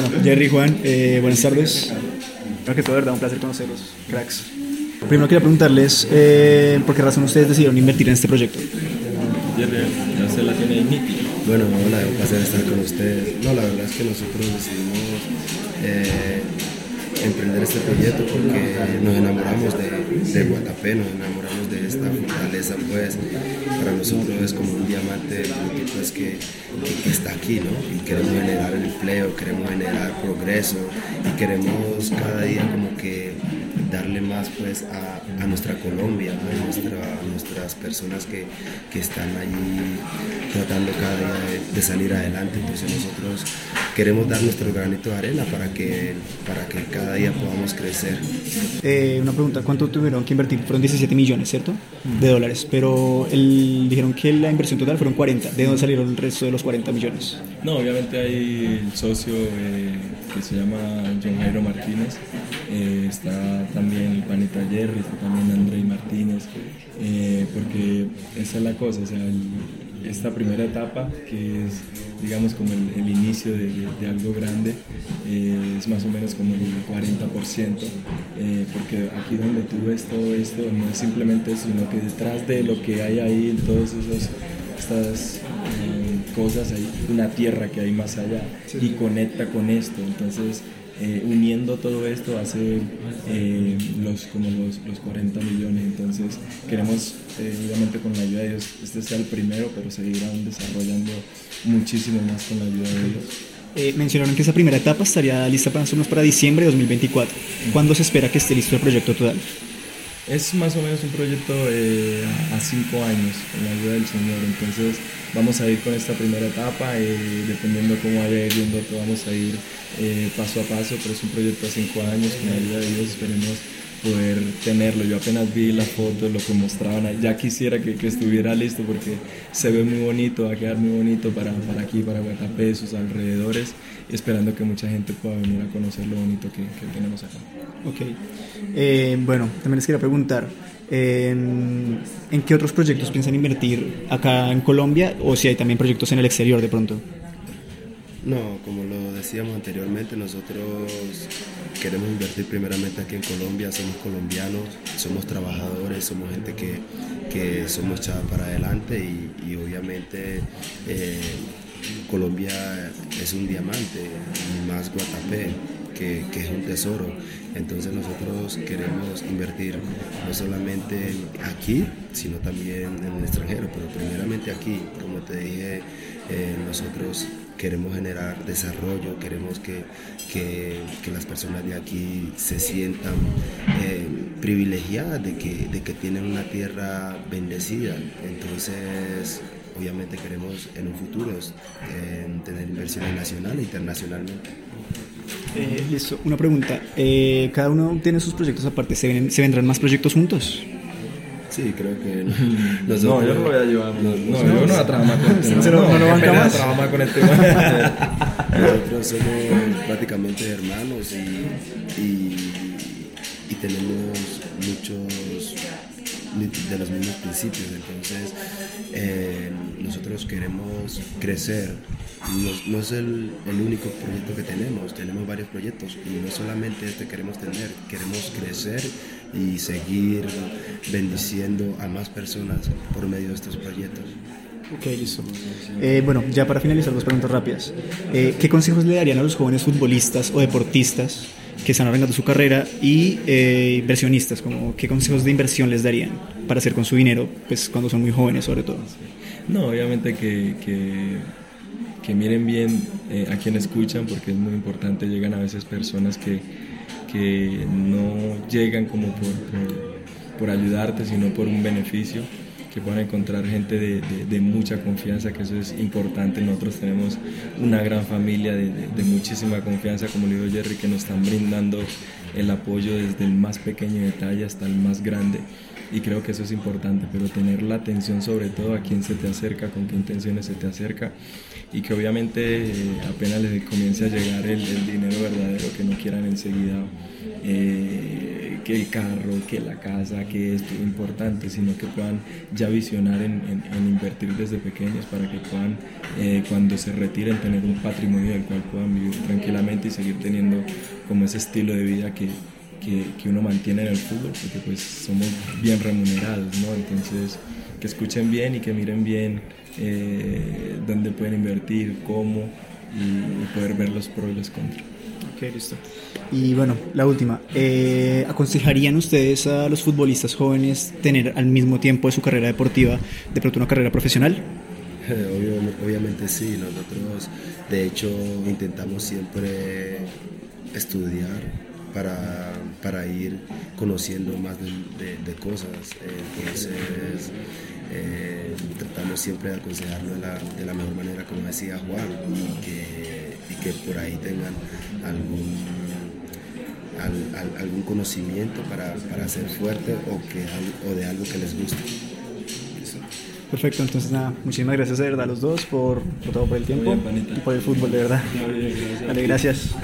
Bueno, Jerry, Juan, eh, buenas tardes. Creo que todo, verdad, un placer conocerlos, cracks. Primero quería preguntarles eh, por qué razón ustedes decidieron invertir en este proyecto. Jerry, ya se la tiene ahí nítida. Bueno, hola, un placer estar con ustedes. No, la verdad es que nosotros decidimos eh, emprender este proyecto porque nos enamoramos de, de Guatapé, nos enamoramos de esta fortaleza, pues para nosotros es como un diamante pues, que, que, que, está aquí, ¿no? Y queremos generar empleo, queremos generar progreso y queremos cada día como que darle más pues a, a nuestra Colombia, ¿no? a, nuestra, a, nuestras personas que, que, están allí tratando cada día de, de, salir adelante. Entonces nosotros queremos dar nuestro granito de arena para que, para que cada día podamos crecer. Eh, una pregunta, ¿cuánto tuvieron que invertir? Fueron 17 millones, ¿cierto? De dólares, pero el, dijeron que la inversión total fueron 40. ¿De dónde salieron el resto de los 40 millones? No, obviamente hay el socio eh, que se llama John Jairo Martínez, eh, está también el panita Jerry, está también Andrei Martínez, eh, porque esa es la cosa, o sea, el, esta primera etapa, que es, digamos, como el, el inicio de, de, de, algo grande, eh, es más o menos como el 40%, eh, porque aquí donde tú ves todo esto, no es simplemente eso, sino que detrás de lo que hay ahí, en todas estas eh, cosas, hay una tierra que hay más allá y conecta con esto. Entonces, eh, uniendo todo esto hace eh, los, como los, los, 40 millones. Entonces queremos, eh, obviamente con la ayuda de Dios, este sea el primero, pero seguirán desarrollando muchísimo más con la ayuda de Dios. Mencionaron que esa primera etapa estaría lista para para diciembre de 2024. ¿Cuándo se espera que esté listo el proyecto total? Es más o menos un proyecto eh, a cinco años, con la ayuda del Señor. Entonces vamos a ir con esta primera etapa, eh, dependiendo cómo vaya yendo, vamos a ir eh, paso a paso, pero es un proyecto a cinco años, con la ayuda de Dios esperemos poder tenerlo. Yo apenas vi la foto, lo que mostraban, ya quisiera que, estuviera listo porque se ve muy bonito, va a quedar muy bonito para, para aquí, para Guatapé, sus alrededores, esperando que mucha gente pueda venir a conocer lo bonito que, tenemos acá. Ok, eh, bueno, también les quería preguntar, ¿en, ¿en qué otros proyectos piensan invertir acá en Colombia o si hay también proyectos en el exterior de pronto? No, como lo decíamos anteriormente, nosotros queremos invertir primeramente aquí en Colombia, somos colombianos, somos trabajadores, somos gente que, que somos echados para adelante y, y obviamente eh, Colombia es un diamante más Guatapé, que, que, es un tesoro. Entonces nosotros queremos invertir no solamente aquí, sino también en el extranjero, pero primeramente aquí, como te dije, eh, nosotros queremos generar desarrollo, queremos que, que, que, las personas de aquí se sientan eh, privilegiadas de que, de que tienen una tierra bendecida. Entonces, obviamente queremos en un futuro tener inversiones nacionales e internacionalmente. Eh, listo, una pregunta. Eh, ¿Cada uno tiene sus proyectos aparte? ¿Se, ven, ¿Se vendrán más proyectos juntos? Sí, creo que no. Nosotros, no, yo no lo voy a llevar. No, no, no yo no voy a trabajar con este tema. No, no, no banca más. trabajar con este. Nosotros somos prácticamente hermanos y, y, y tenemos muchos de los mismos principios. Entonces, eh, nosotros queremos crecer. No, no es el, el, único proyecto que tenemos, tenemos varios proyectos y no solamente este queremos tener, queremos crecer y seguir bendiciendo a más personas por medio de estos proyectos. Ok, listo. Eh, bueno, ya para finalizar, dos preguntas rápidas. Eh, ¿Qué consejos le darían a los jóvenes futbolistas o deportistas que están arrancando su carrera y eh, inversionistas? Como, ¿Qué consejos de inversión les darían para hacer con su dinero pues, cuando son muy jóvenes, sobre todo? No, obviamente que, que, miren bien eh, a quien escuchan, porque es muy importante. Llegan a veces personas que, que no llegan como por, por ayudarte, sino por un beneficio que puedan encontrar gente de, de, mucha confianza, que eso es importante. Nosotros tenemos una gran familia de, de, muchísima confianza, como le digo Jerry, que nos están brindando el apoyo desde el más pequeño detalle hasta el más grande. y creo que eso es importante, pero tener la atención sobre todo a quién se te acerca, con qué intenciones se te acerca y que obviamente eh, apenas les comience a llegar el, dinero verdadero, que no quieran enseguida eh, que el carro, que la casa, que esto es importante, sino que puedan ya visionar en, invertir desde pequeños para que puedan eh, cuando se retiren tener un patrimonio del cual puedan vivir tranquilamente y seguir teniendo como ese estilo de vida que, que, uno mantiene en el fútbol, porque pues somos bien remunerados, ¿no? Entonces, que escuchen bien y que miren bien eh, dónde pueden invertir, cómo y, poder ver los pros y los contras. Y bueno, la última. Eh, ¿Aconsejarían ustedes a los futbolistas jóvenes tener al mismo tiempo de su carrera deportiva de pronto una carrera profesional? obviamente sí, nosotros de hecho intentamos siempre estudiar para, para ir conociendo más de, cosas. Entonces, eh, tratamos siempre de aconsejarlo de la, de la, mejor manera, como decía Juan, y que por ahí tengan algún, algún conocimiento para, para, ser fuerte o, que, o de algo que les guste. Perfecto, entonces nada, muchísimas gracias de verdad a los dos por, por todo por el tiempo y por el fútbol, de verdad. Vale, gracias.